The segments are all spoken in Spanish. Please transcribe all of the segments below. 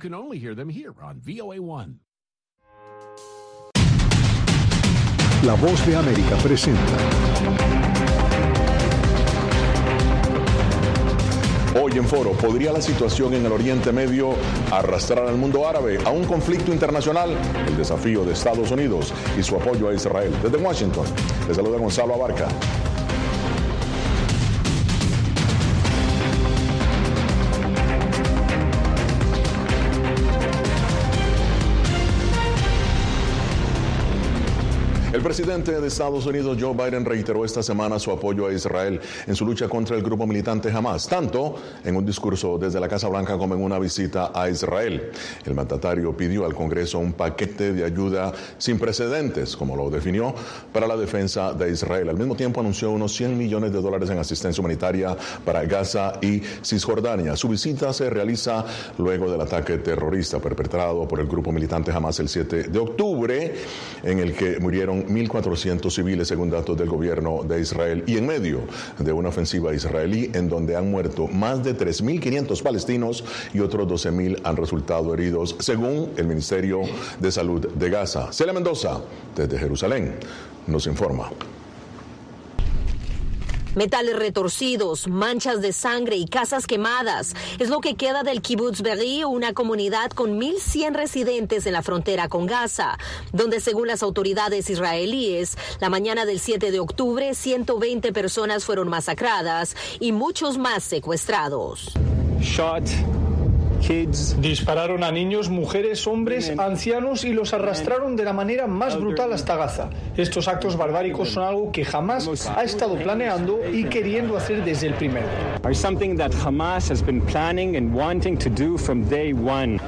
can only hear them here on VOA1. La voz de América presenta. Hoy en Foro, ¿podría la situación en el Oriente Medio arrastrar al mundo árabe a un conflicto internacional? El desafío de Estados Unidos y su apoyo a Israel. Desde Washington, les saluda Gonzalo Abarca. Presidente de Estados Unidos, Joe Biden, reiteró esta semana su apoyo a Israel en su lucha contra el grupo militante Hamas, tanto en un discurso desde la Casa Blanca como en una visita a Israel. El mandatario pidió al Congreso un paquete de ayuda sin precedentes, como lo definió, para la defensa de Israel. Al mismo tiempo anunció unos 100 millones de dólares en asistencia humanitaria para Gaza y Cisjordania. Su visita se realiza luego del ataque terrorista perpetrado por el grupo militante Hamas el 7 de octubre, en el que murieron 1.400 civiles según datos del gobierno de Israel y en medio de una ofensiva israelí en donde han muerto más de 3.500 palestinos y otros 12.000 han resultado heridos según el Ministerio de Salud de Gaza. Celia Mendoza, desde Jerusalén, nos informa. Metales retorcidos, manchas de sangre y casas quemadas es lo que queda del kibbutz Berri, una comunidad con 1.100 residentes en la frontera con Gaza, donde según las autoridades israelíes, la mañana del 7 de octubre 120 personas fueron masacradas y muchos más secuestrados. Dispararon a niños, mujeres, hombres, ancianos y los arrastraron de la manera más brutal hasta Gaza. Estos actos barbáricos son algo que jamás ha estado planeando y queriendo hacer desde el primero.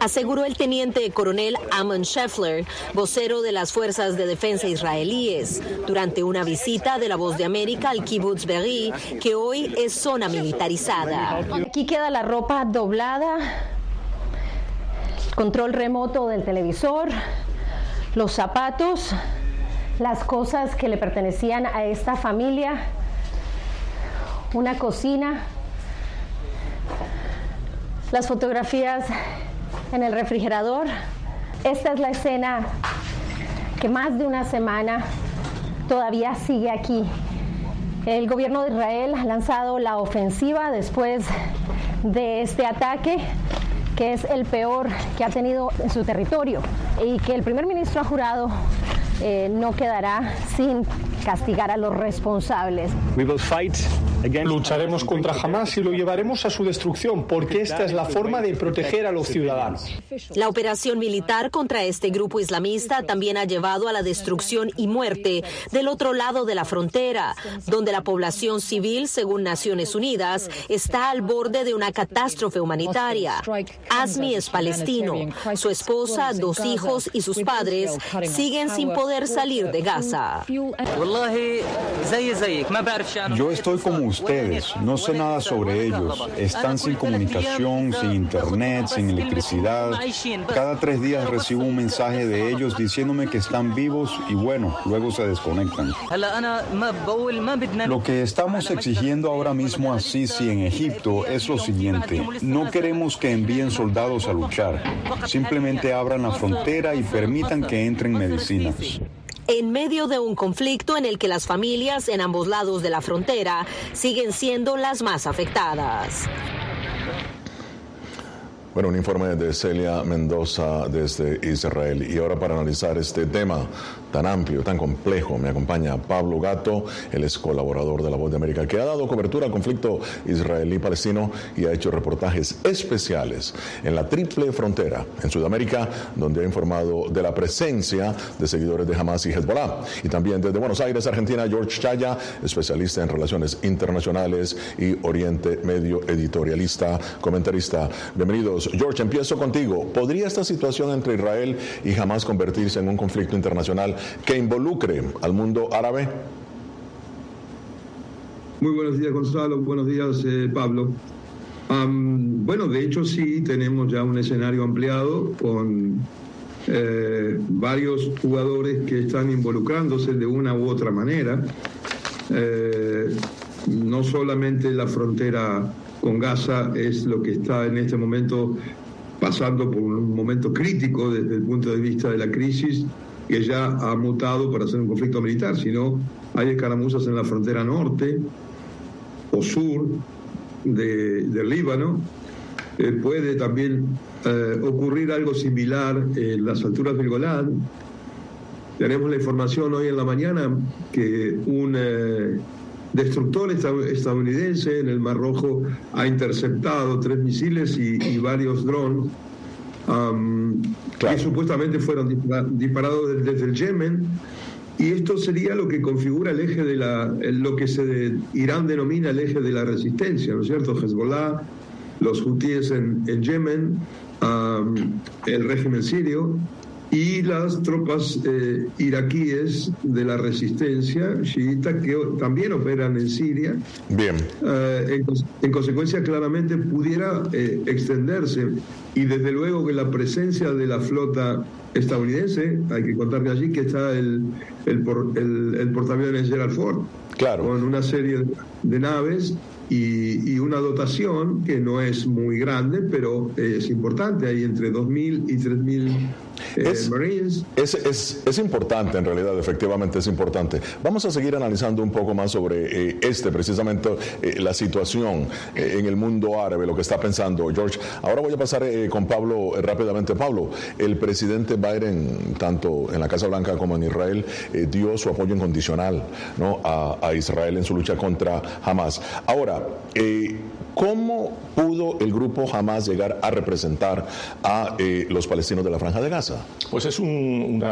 Aseguró el teniente coronel Amon Scheffler, vocero de las fuerzas de defensa israelíes, durante una visita de la Voz de América al kibbutz Berri, que hoy es zona militarizada. Aquí queda la ropa doblada control remoto del televisor, los zapatos, las cosas que le pertenecían a esta familia, una cocina, las fotografías en el refrigerador. Esta es la escena que más de una semana todavía sigue aquí. El gobierno de Israel ha lanzado la ofensiva después de este ataque que es el peor que ha tenido en su territorio y que el primer ministro ha jurado eh, no quedará sin castigar a los responsables. Lucharemos contra Hamas y lo llevaremos a su destrucción, porque esta es la forma de proteger a los ciudadanos. La operación militar contra este grupo islamista también ha llevado a la destrucción y muerte del otro lado de la frontera, donde la población civil, según Naciones Unidas, está al borde de una catástrofe humanitaria. Asmi es palestino. Su esposa, dos hijos y sus padres siguen sin poder salir de Gaza. Yo estoy como ustedes, no sé nada sobre ellos. Están sin comunicación, sin internet, sin electricidad. Cada tres días recibo un mensaje de ellos diciéndome que están vivos y bueno, luego se desconectan. Lo que estamos exigiendo ahora mismo a Sisi en Egipto es lo siguiente. No queremos que envíen soldados a luchar. Simplemente abran la frontera y permitan que entren medicinas en medio de un conflicto en el que las familias en ambos lados de la frontera siguen siendo las más afectadas. Bueno, un informe de Celia Mendoza desde Israel. Y ahora para analizar este tema tan amplio, tan complejo, me acompaña Pablo Gato, él es colaborador de La Voz de América, que ha dado cobertura al conflicto israelí-palestino y ha hecho reportajes especiales en la triple frontera en Sudamérica, donde ha informado de la presencia de seguidores de Hamas y Hezbollah. Y también desde Buenos Aires, Argentina, George Chaya, especialista en relaciones internacionales y Oriente Medio, editorialista, comentarista. Bienvenidos. George, empiezo contigo. ¿Podría esta situación entre Israel y Hamas convertirse en un conflicto internacional que involucre al mundo árabe? Muy buenos días, Gonzalo. Buenos días, eh, Pablo. bueno, de hecho sí tenemos ya un escenario ampliado con eh, varios jugadores que están involucrándose de una u otra manera. Eh, no solamente la frontera con Gaza es lo que está en este momento pasando por un momento crítico desde el punto de vista de la crisis que ya ha mutado para ser un conflicto militar, sino hay escaramuzas en la frontera norte o sur del Líbano. Eh, puede también eh, ocurrir algo similar en las alturas del Golán. Tenemos la información hoy en la mañana que un eh, destructor estadounidense en el Mar Rojo ha interceptado tres misiles y, varios drones que supuestamente fueron disparados desde el Yemen. Y esto sería lo que configura el eje de la, lo que se Irán denomina el eje de la resistencia, ¿no es cierto? Hezbollah, los hutíes en, Yemen, el régimen sirio y las tropas eh, iraquíes de la resistencia chiita que también operan en Siria. Bien. Eh, en, consecuencia, claramente pudiera eh, extenderse y desde luego que la presencia de la flota estadounidense, hay que contar que allí que está el, el, el, portaaviones Gerald Ford, claro. con una serie de naves y, una dotación que no es muy grande, pero es importante. Hay entre 2.000 y 3.000 eh, es, Marines. Es, es, importante, en realidad, efectivamente es importante. Vamos a seguir analizando un poco más sobre eh, este, precisamente, eh, la situación en el mundo árabe, lo que está pensando George. Ahora voy a pasar con Pablo rápidamente. Pablo, el presidente Biden, tanto en la Casa Blanca como en Israel, dio su apoyo incondicional ¿no? a, a Israel en su lucha contra Hamas. Ahora, eh, ¿Cómo pudo el grupo jamás llegar a representar a eh, los palestinos de la Franja de Gaza? Pues es un,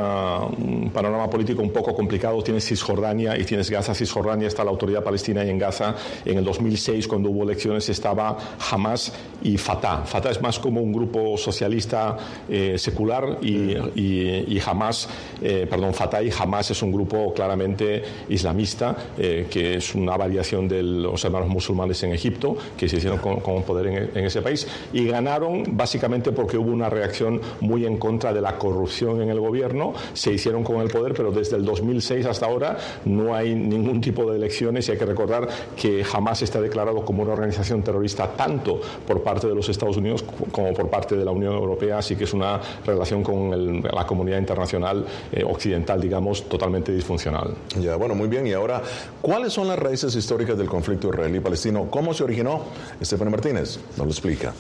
panorama político un poco complicado. Tienes Cisjordania y tienes Gaza. Cisjordania está la autoridad palestina y en Gaza en el 2006, cuando hubo elecciones, estaba Hamas y Fatah. Fatah es más como un grupo socialista eh, secular y, y, Hamas, eh, perdón, Fatah y Hamas es un grupo claramente islamista, que es una variación de los hermanos musulmanes en Egipto, que se hicieron con, poder en, ese país y ganaron básicamente porque hubo una reacción muy en contra de la corrupción en el gobierno, se hicieron con el poder, pero desde el 2006 hasta ahora no hay ningún tipo de elecciones y hay que recordar que jamás está declarado como una organización terrorista tanto por parte de los Estados Unidos como por parte de la Unión Europea, así que es una relación con la comunidad internacional eh, occidental, digamos, totalmente disfuncional. Ya, bueno, muy bien. Y ahora, ¿cuáles son las raíces históricas del conflicto israelí-palestino? ¿Cómo se originó? Estefano Martínez nos lo explica.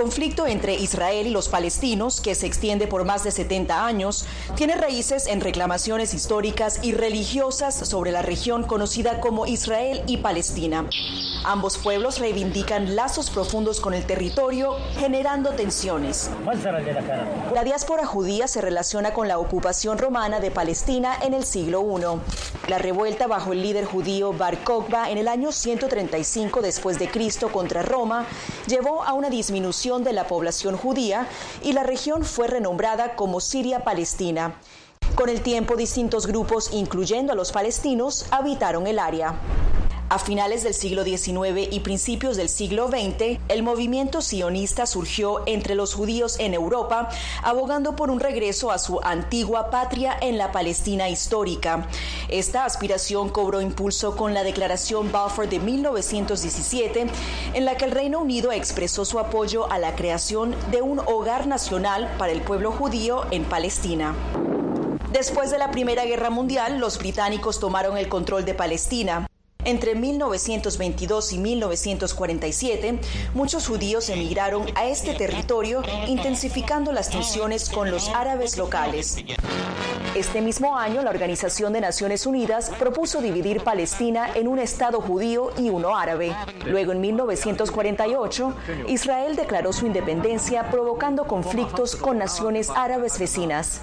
Conflicto entre Israel y los palestinos, que se extiende por más de 70 años, tiene raíces en reclamaciones históricas y religiosas sobre la región conocida como Israel y Palestina. Ambos pueblos reivindican lazos profundos con el territorio, generando tensiones. La diáspora judía se relaciona con la ocupación romana de Palestina en el siglo I. La revuelta bajo el líder judío Bar Kokhba en el año 135 después de Cristo contra Roma llevó a una disminución de la población judía y la región fue renombrada como Siria-Palestina. Con el tiempo, distintos grupos, incluyendo a los palestinos, habitaron el área. A finales del siglo XIX y principios del siglo XX, el movimiento sionista surgió entre los judíos en Europa, abogando por un regreso a su antigua patria en la Palestina histórica. Esta aspiración cobró impulso con la Declaración Balfour de 1917, en la que el Reino Unido expresó su apoyo a la creación de un hogar nacional para el pueblo judío en Palestina. Después de la Primera Guerra Mundial, los británicos tomaron el control de Palestina. Entre 1922 y 1947, muchos judíos emigraron a este territorio, intensificando las tensiones con los árabes locales. Este mismo año, la Organización de Naciones Unidas propuso dividir Palestina en un Estado judío y uno árabe. Luego, en 1948, Israel declaró su independencia, provocando conflictos con naciones árabes vecinas.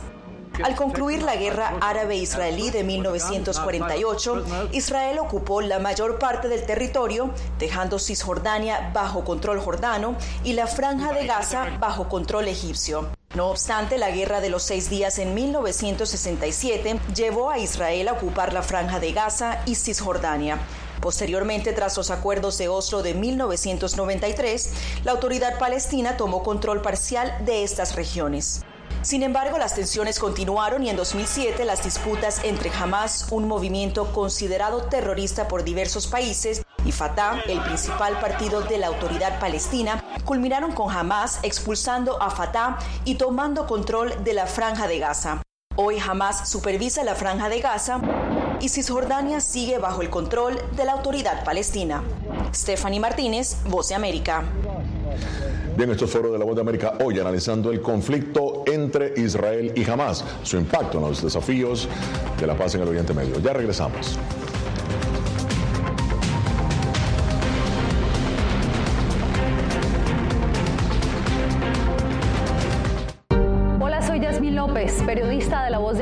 Al concluir la guerra árabe-israelí de 1948, Israel ocupó la mayor parte del territorio, dejando Cisjordania bajo control jordano y la franja de Gaza bajo control egipcio. No obstante, la Guerra de los Seis Días en 1967 llevó a Israel a ocupar la franja de Gaza y Cisjordania. Posteriormente, tras los acuerdos de Oslo de 1993, la autoridad palestina tomó control parcial de estas regiones. Sin embargo, las tensiones continuaron y en 2007 las disputas entre Hamas, un movimiento considerado terrorista por diversos países, y Fatah, el principal partido de la autoridad palestina, culminaron con Hamas expulsando a Fatah y tomando control de la franja de Gaza. Hoy Hamas supervisa la franja de Gaza y Cisjordania sigue bajo el control de la autoridad palestina. Stephanie Martínez, Voz de América. Bien, esto es Foro de la Voz de América hoy analizando el conflicto entre Israel y Hamas, su impacto en los desafíos de la paz en el Oriente Medio. Ya regresamos.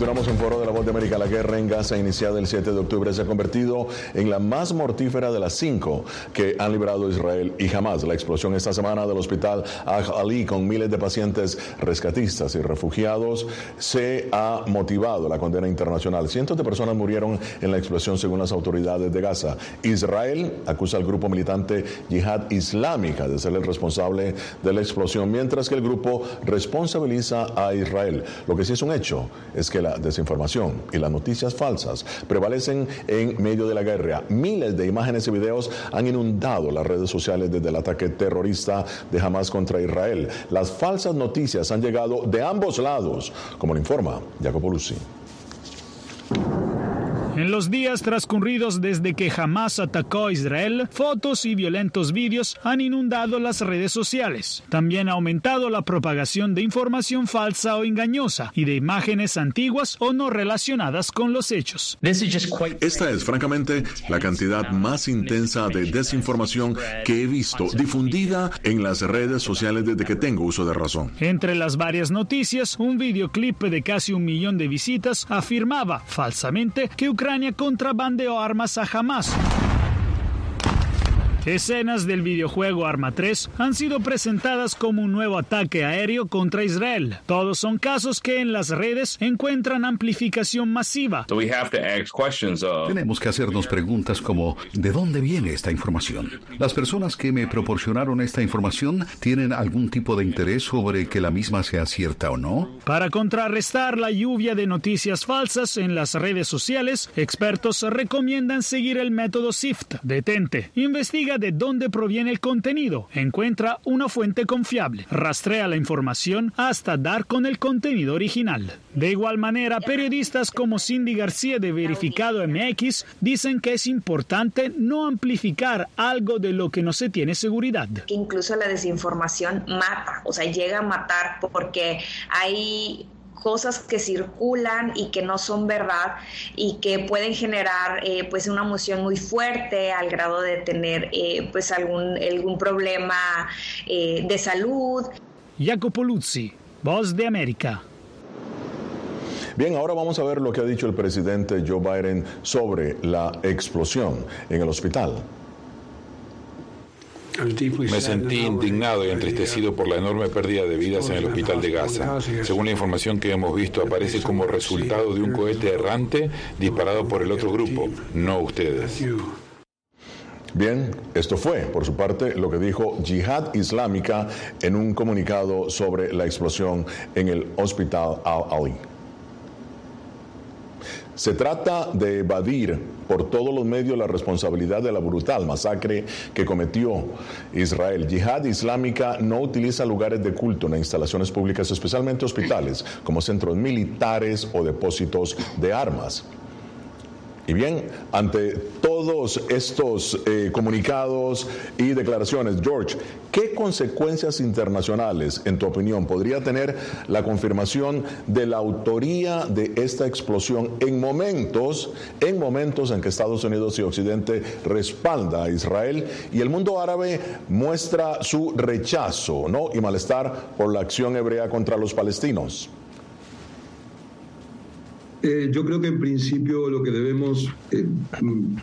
Continuamos en Foro de la Voz de América. La guerra en Gaza, iniciada el 7 de octubre, se ha convertido en la más mortífera de las cinco que han librado Israel y Hamas. La explosión esta semana del hospital Al-Ali con miles de pacientes rescatistas y refugiados se ha motivado la condena internacional. Cientos de personas murieron en la explosión según las autoridades de Gaza. Israel acusa al grupo militante Yihad Islámica de ser el responsable de la explosión, mientras que el grupo responsabiliza a Israel. Lo que sí es un hecho es que la desinformación y las noticias falsas prevalecen en medio de la guerra. Miles de imágenes y videos han inundado las redes sociales desde el ataque terrorista de Hamas contra Israel. Las falsas noticias han llegado de ambos lados, como lo informa Jacopo Luzzi. En los días transcurridos desde que Hamas atacó a Israel, fotos y violentos vídeos han inundado las redes sociales. También ha aumentado la propagación de información falsa o engañosa y de imágenes antiguas o no relacionadas con los hechos. Esta es francamente la cantidad más intensa de desinformación que he visto difundida en las redes sociales desde que tengo uso de razón. Entre las varias noticias, un videoclip de casi un millón de visitas afirmaba falsamente que Ucrania contrabandeó armas a Hamas. Escenas del videojuego Arma 3 han sido presentadas como un nuevo ataque aéreo contra Israel. Todos son casos que en las redes encuentran amplificación masiva. Tenemos que hacernos preguntas como ¿de dónde viene esta información? ¿Las personas que me proporcionaron esta información tienen algún tipo de interés sobre que la misma sea cierta o no? Para contrarrestar la lluvia de noticias falsas en las redes sociales, expertos recomiendan seguir el método SIFT. Detente, investiga de dónde proviene el contenido, encuentra una fuente confiable, rastrea la información hasta dar con el contenido original. De igual manera, periodistas como Cindy García de Verificado MX dicen que es importante no amplificar algo de lo que no se tiene seguridad. Incluso la desinformación mata, o sea, llega a matar porque hay cosas que circulan y que no son verdad y que pueden generar eh, pues una emoción muy fuerte al grado de tener eh, pues algún, algún problema eh, de salud. Jacopo Luzzi, Voz de América. Bien, ahora vamos a ver lo que ha dicho el presidente Joe Biden sobre la explosión en el hospital. Me sentí indignado y entristecido por la enorme pérdida de vidas en el hospital de Gaza. Según la información que hemos visto, aparece como resultado de un cohete errante disparado por el otro grupo, no ustedes. Bien, esto fue, por su parte, lo que dijo Jihad Islámica en un comunicado sobre la explosión en el hospital Al-Ali. Se trata de evadir por todos los medios la responsabilidad de la brutal masacre que cometió Israel. Yihad Islámica no utiliza lugares de culto en instalaciones públicas, especialmente hospitales, como centros militares o depósitos de armas. Y bien, ante todos estos eh, comunicados y declaraciones, George, ¿qué consecuencias internacionales, en tu opinión, podría tener la confirmación de la autoría de esta explosión en momentos, en momentos en que Estados Unidos y Occidente respalda a Israel y el mundo árabe muestra su rechazo ¿no? y malestar por la acción hebrea contra los palestinos? Eh, yo creo que en principio lo que debemos eh,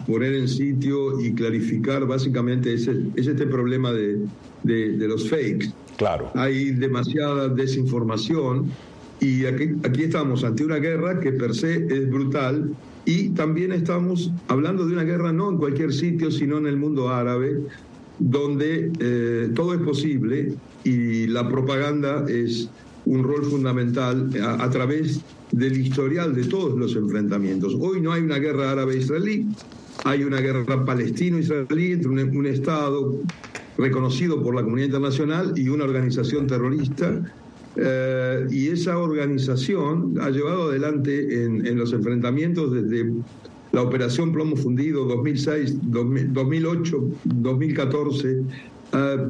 poner en sitio y clarificar básicamente es, este problema de, los fakes. Claro. Hay demasiada desinformación y aquí, aquí estamos ante una guerra que per se es brutal y también estamos hablando de una guerra no en cualquier sitio, sino en el mundo árabe, donde eh, todo es posible y la propaganda es un rol fundamental a, través del historial de todos los enfrentamientos. Hoy no hay una guerra árabe-israelí, hay una guerra palestino-israelí entre un, Estado reconocido por la comunidad internacional y una organización terrorista. Eh, y esa organización ha llevado adelante en, los enfrentamientos desde la operación Plomo Fundido 2006, 2008, 2014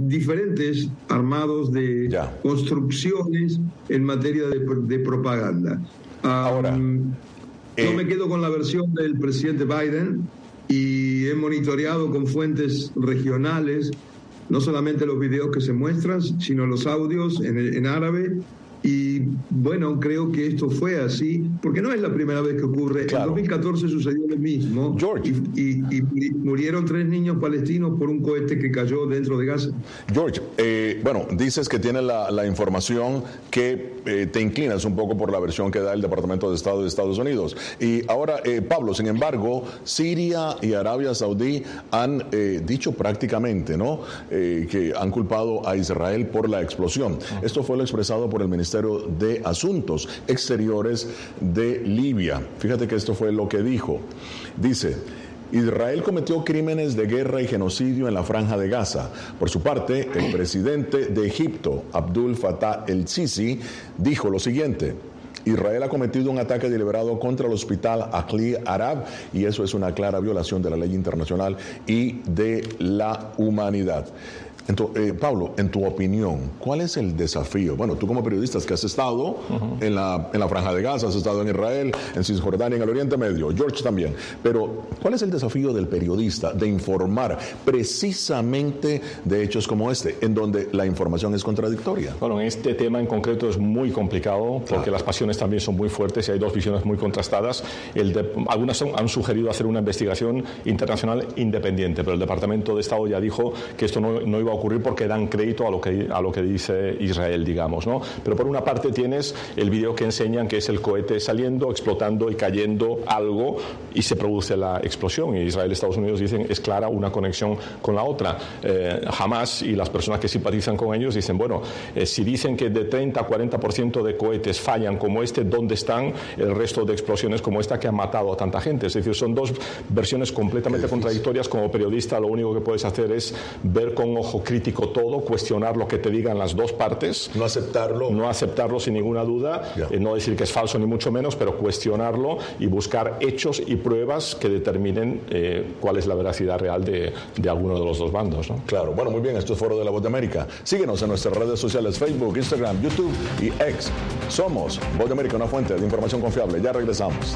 diferentes armados de construcciones en materia de, propaganda. Ahora, yo me eh, quedo con la versión del presidente Biden y he monitoreado con fuentes regionales no solamente los videos que se muestran, sino los audios en, en árabe y bueno, creo que esto fue así, porque no es la primera vez que ocurre. En 2014 sucedió lo mismo. George. Y, murieron tres niños palestinos por un cohete que cayó dentro de Gaza. George, eh, bueno, dices que tienes la, información que eh, te inclinas un poco por la versión que da el Departamento de Estado de Estados Unidos. Y ahora, eh, Pablo, sin embargo, Siria y Arabia Saudí han dicho prácticamente, ¿no? que han culpado a Israel por la explosión. Esto fue lo expresado por el Ministerio de Asuntos Exteriores de Libia. Fíjate que esto fue lo que dijo. Dice, Israel cometió crímenes de guerra y genocidio en la franja de Gaza. Por su parte, el presidente de Egipto, Abdul Fattah el-Sisi, dijo lo siguiente. Israel ha cometido un ataque deliberado contra el hospital Ahli Arab y eso es una clara violación de la ley internacional y de la humanidad. Entonces, eh, Pablo, en tu opinión, ¿cuál es el desafío? Bueno, tú como periodista que has estado en, la, en la Franja de Gaza, has estado en Israel, en Cisjordania, en el Oriente Medio, George también, pero ¿cuál es el desafío del periodista de informar precisamente de hechos como este, en donde la información es contradictoria? Bueno, en este tema en concreto es muy complicado porque las pasiones también son muy fuertes y hay dos visiones muy contrastadas. El algunas han sugerido hacer una investigación internacional independiente, pero el Departamento de Estado ya dijo que esto no, no iba a ocurrir porque dan crédito a lo que, a lo que dice Israel, digamos. ¿no? Pero por una parte tienes el vídeo que enseñan que es el cohete saliendo, explotando y cayendo algo y se produce la explosión. Y Israel y Estados Unidos dicen es clara una conexión con la otra. Eh, Hamas y las personas que simpatizan con ellos dicen, bueno, eh, si dicen que de 30 a 40% de cohetes fallan como este, ¿dónde están el resto de explosiones como esta que han matado a tanta gente? Es decir, son dos versiones completamente contradictorias. Como periodista lo único que puedes hacer es ver con ojo crítico todo, cuestionar lo que te digan las dos partes. No aceptarlo. No aceptarlo sin ninguna duda, eh, no decir que es falso ni mucho menos, pero cuestionarlo y buscar hechos y pruebas que determinen eh, cuál es la veracidad real de, de alguno de los dos bandos. ¿no? Claro, bueno, muy bien, esto es Foro de la Voz de América. Síguenos en nuestras redes sociales, Facebook, Instagram, YouTube y X. Somos Voz de América, una fuente de información confiable. Ya regresamos.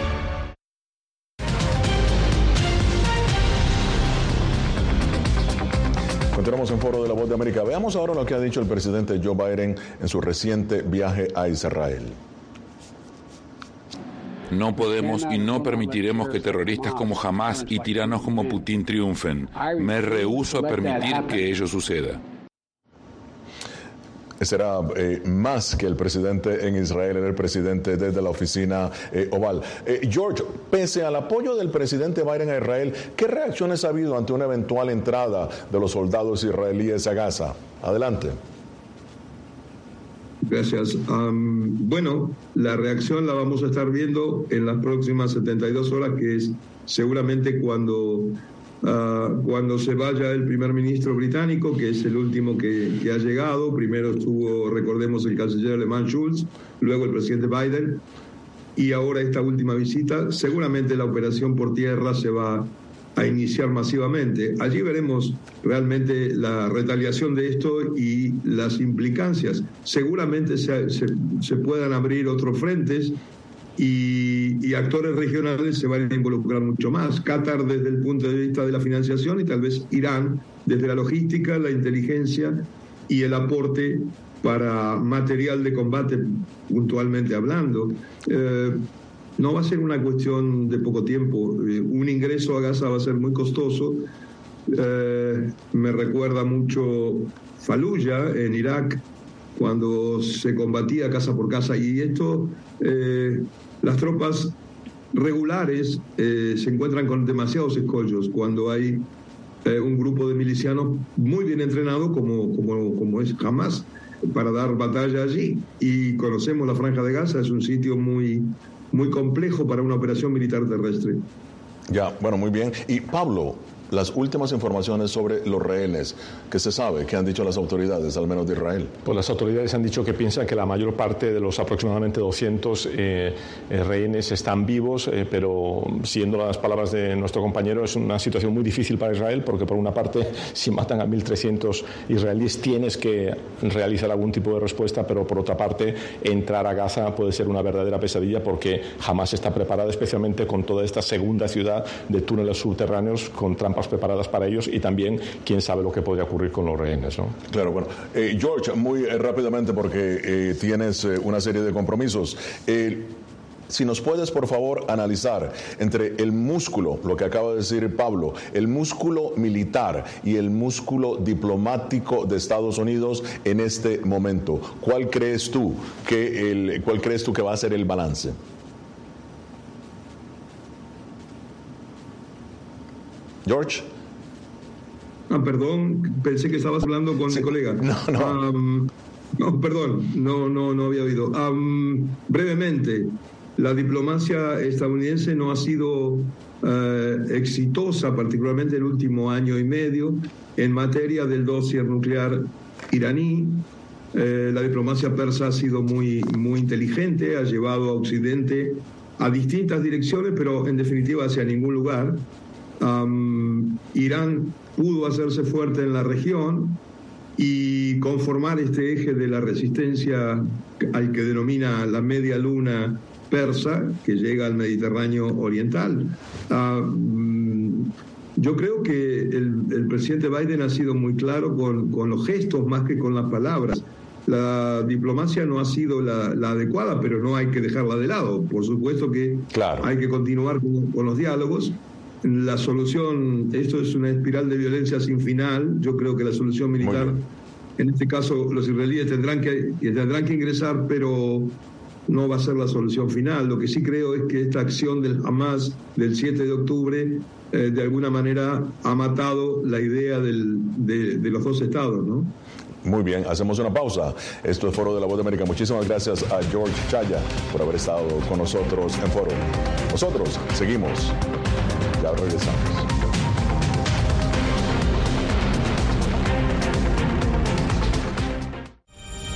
Continuamos en Foro de la Voz de América. Veamos ahora lo que ha dicho el presidente Joe Biden en su reciente viaje a Israel. No podemos y no permitiremos que terroristas como Hamas y tiranos como Putin triunfen. Me rehúso a permitir que ello suceda será eh, más que el presidente en Israel, el presidente desde la oficina eh, oval. Eh, George, pese al apoyo del presidente Biden a Israel, ¿qué reacciones ha habido ante una eventual entrada de los soldados israelíes a Gaza? Adelante. Gracias. bueno, la reacción la vamos a estar viendo en las próximas 72 horas, que es seguramente cuando Ah, cuando se vaya el primer ministro británico, que es el último que, ha llegado, primero estuvo, recordemos, el canciller alemán Schulz, luego el presidente Biden, y ahora esta última visita, seguramente la operación por tierra se va a iniciar masivamente. Allí veremos realmente la retaliación de esto y las implicancias. Seguramente se, se puedan abrir otros frentes y, actores regionales se van a involucrar mucho más. Qatar desde el punto de vista de la financiación y tal vez Irán desde la logística, la inteligencia y el aporte para material de combate, puntualmente hablando. Eh, no va a ser una cuestión de poco tiempo. Eh, un ingreso a Gaza va a ser muy costoso. Eh, me recuerda mucho Fallujah en Irak, cuando se combatía casa por casa. Y esto las tropas regulares eh, se encuentran con demasiados escollos cuando hay eh, un grupo de milicianos muy bien entrenado como, como, como es Hamas para dar batalla allí. Y conocemos la Franja de Gaza, es un sitio muy, muy complejo para una operación militar terrestre. Ya, bueno, muy bien. Y Pablo, las últimas informaciones sobre los rehenes que se sabe, que han dicho las autoridades, al menos de Israel. Pues las autoridades han dicho que piensan que la mayor parte de los aproximadamente 200 eh, eh, rehenes están vivos, eh, pero siendo las palabras de nuestro compañero, es una situación muy difícil para Israel porque por una parte, si matan a 1.300 israelíes, tienes que realizar algún tipo de respuesta, pero por otra parte, entrar a Gaza puede ser una verdadera pesadilla porque jamás está preparada, especialmente con toda esta segunda ciudad de túneles subterráneos con trampas preparadas para ellos y también quién sabe lo que podría ocurrir con los rehenes. ¿no? Claro, bueno. Eh, George, muy eh, rápidamente porque eh, tienes una serie de compromisos. Si nos puedes, por favor, analizar entre el músculo, lo que acaba de decir Pablo, el músculo militar y el músculo diplomático de Estados Unidos en este momento. ¿Cuál crees tú que el, cuál crees tú que va a ser el balance? George. Ah, perdón, pensé que estabas hablando con mi colega. No, no. no, perdón, no, no, no había oído. brevemente, la diplomacia estadounidense no ha sido eh, exitosa, particularmente el último año y medio, en materia del dossier nuclear iraní. Eh, la diplomacia persa ha sido muy, muy inteligente, ha llevado a Occidente a distintas direcciones, pero en definitiva hacia ningún lugar. Irán pudo hacerse fuerte en la región y conformar este eje de la resistencia al que denomina la media luna persa que llega al Mediterráneo oriental. yo creo que el, presidente Biden ha sido muy claro con, con, los gestos más que con las palabras. La diplomacia no ha sido la, adecuada, pero no hay que dejarla de lado. Por supuesto que hay que continuar con los diálogos la solución, esto es una espiral de violencia sin final, yo creo que la solución militar, en este caso los israelíes tendrán que, tendrán que ingresar, pero no va a ser la solución final. Lo que sí creo es que esta acción del Hamas del 7 de octubre eh, de alguna manera ha matado la idea del, de, de, los dos estados, ¿no? Muy bien, hacemos una pausa. Esto es Foro de la Voz de América. Muchísimas gracias a George Chaya por haber estado con nosotros en Foro. Nosotros seguimos. Regresamos.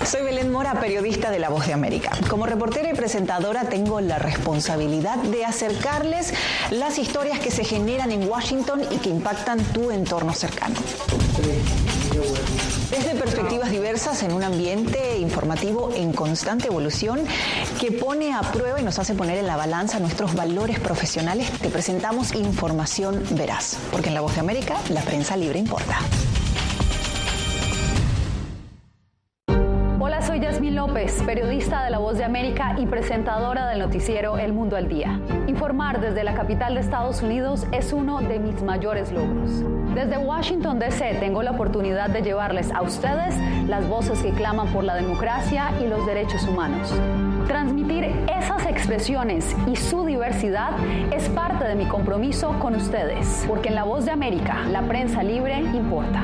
Soy Belén Mora, periodista de La Voz de América. Como reportera y presentadora tengo la responsabilidad de acercarles las historias que se generan en Washington y que impactan tu entorno cercano. Desde perspectivas diversas en un ambiente informativo en constante evolución que pone a prueba y nos hace poner en la balanza nuestros valores profesionales, te presentamos información veraz, porque en La Voz de América la prensa libre importa. soy Yasmín López, periodista de La Voz de América y presentadora del noticiero El Mundo al Día. Informar desde la capital de Estados Unidos es uno de mis mayores logros. Desde Washington, D.C. tengo la oportunidad de llevarles a ustedes las voces que claman por la democracia y los derechos humanos. Transmitir esas expresiones y su diversidad es parte de mi compromiso con ustedes, porque en La Voz de América la prensa libre importa.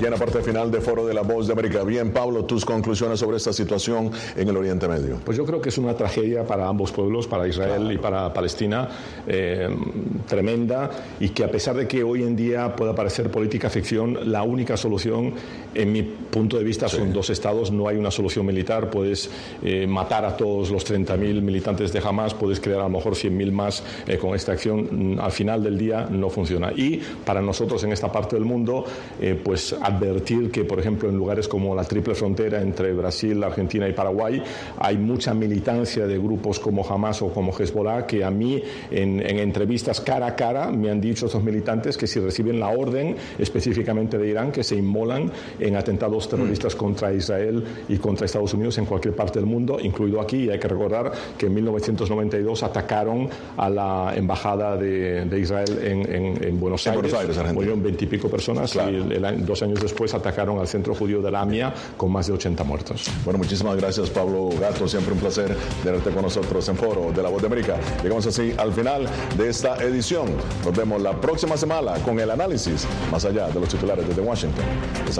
Y ya en la parte final de Foro de la Voz de América. Bien, Pablo, tus conclusiones sobre esta situación en el Oriente Medio. Pues yo creo que es una tragedia para ambos pueblos, para Israel y para Palestina, eh, tremenda, y que a pesar de que hoy en día pueda parecer política ficción, la única solución, en mi punto de vista, son dos estados, no hay una solución militar, puedes eh, matar a todos los 30.000 militantes de Hamas, puedes crear a lo mejor 100.000 más eh, con esta acción, mm, al final del día no funciona. Y para nosotros en esta parte del mundo, pues advertir que, por ejemplo, en lugares como la triple frontera entre Brasil, Argentina y Paraguay, hay mucha militancia de grupos como Hamas o como Hezbollah que a mí en, entrevistas cara a cara me han dicho esos militantes que si reciben la orden específicamente de Irán, que se inmolan en atentados terroristas contra Israel y contra Estados Unidos en cualquier parte del mundo, incluido aquí. Y hay que recordar que en 1992 atacaron a la embajada de, Israel en, Buenos Aires. Buenos Aires Murieron veintipico personas y dos años después atacaron al centro judío de la AMIA con más de 80 muertos. Bueno, muchísimas gracias Pablo Gato, siempre un placer tenerte con nosotros en Foro de la Voz de América. Llegamos así al final de esta edición. Nos vemos la próxima semana con el análisis más allá de los titulares desde Washington.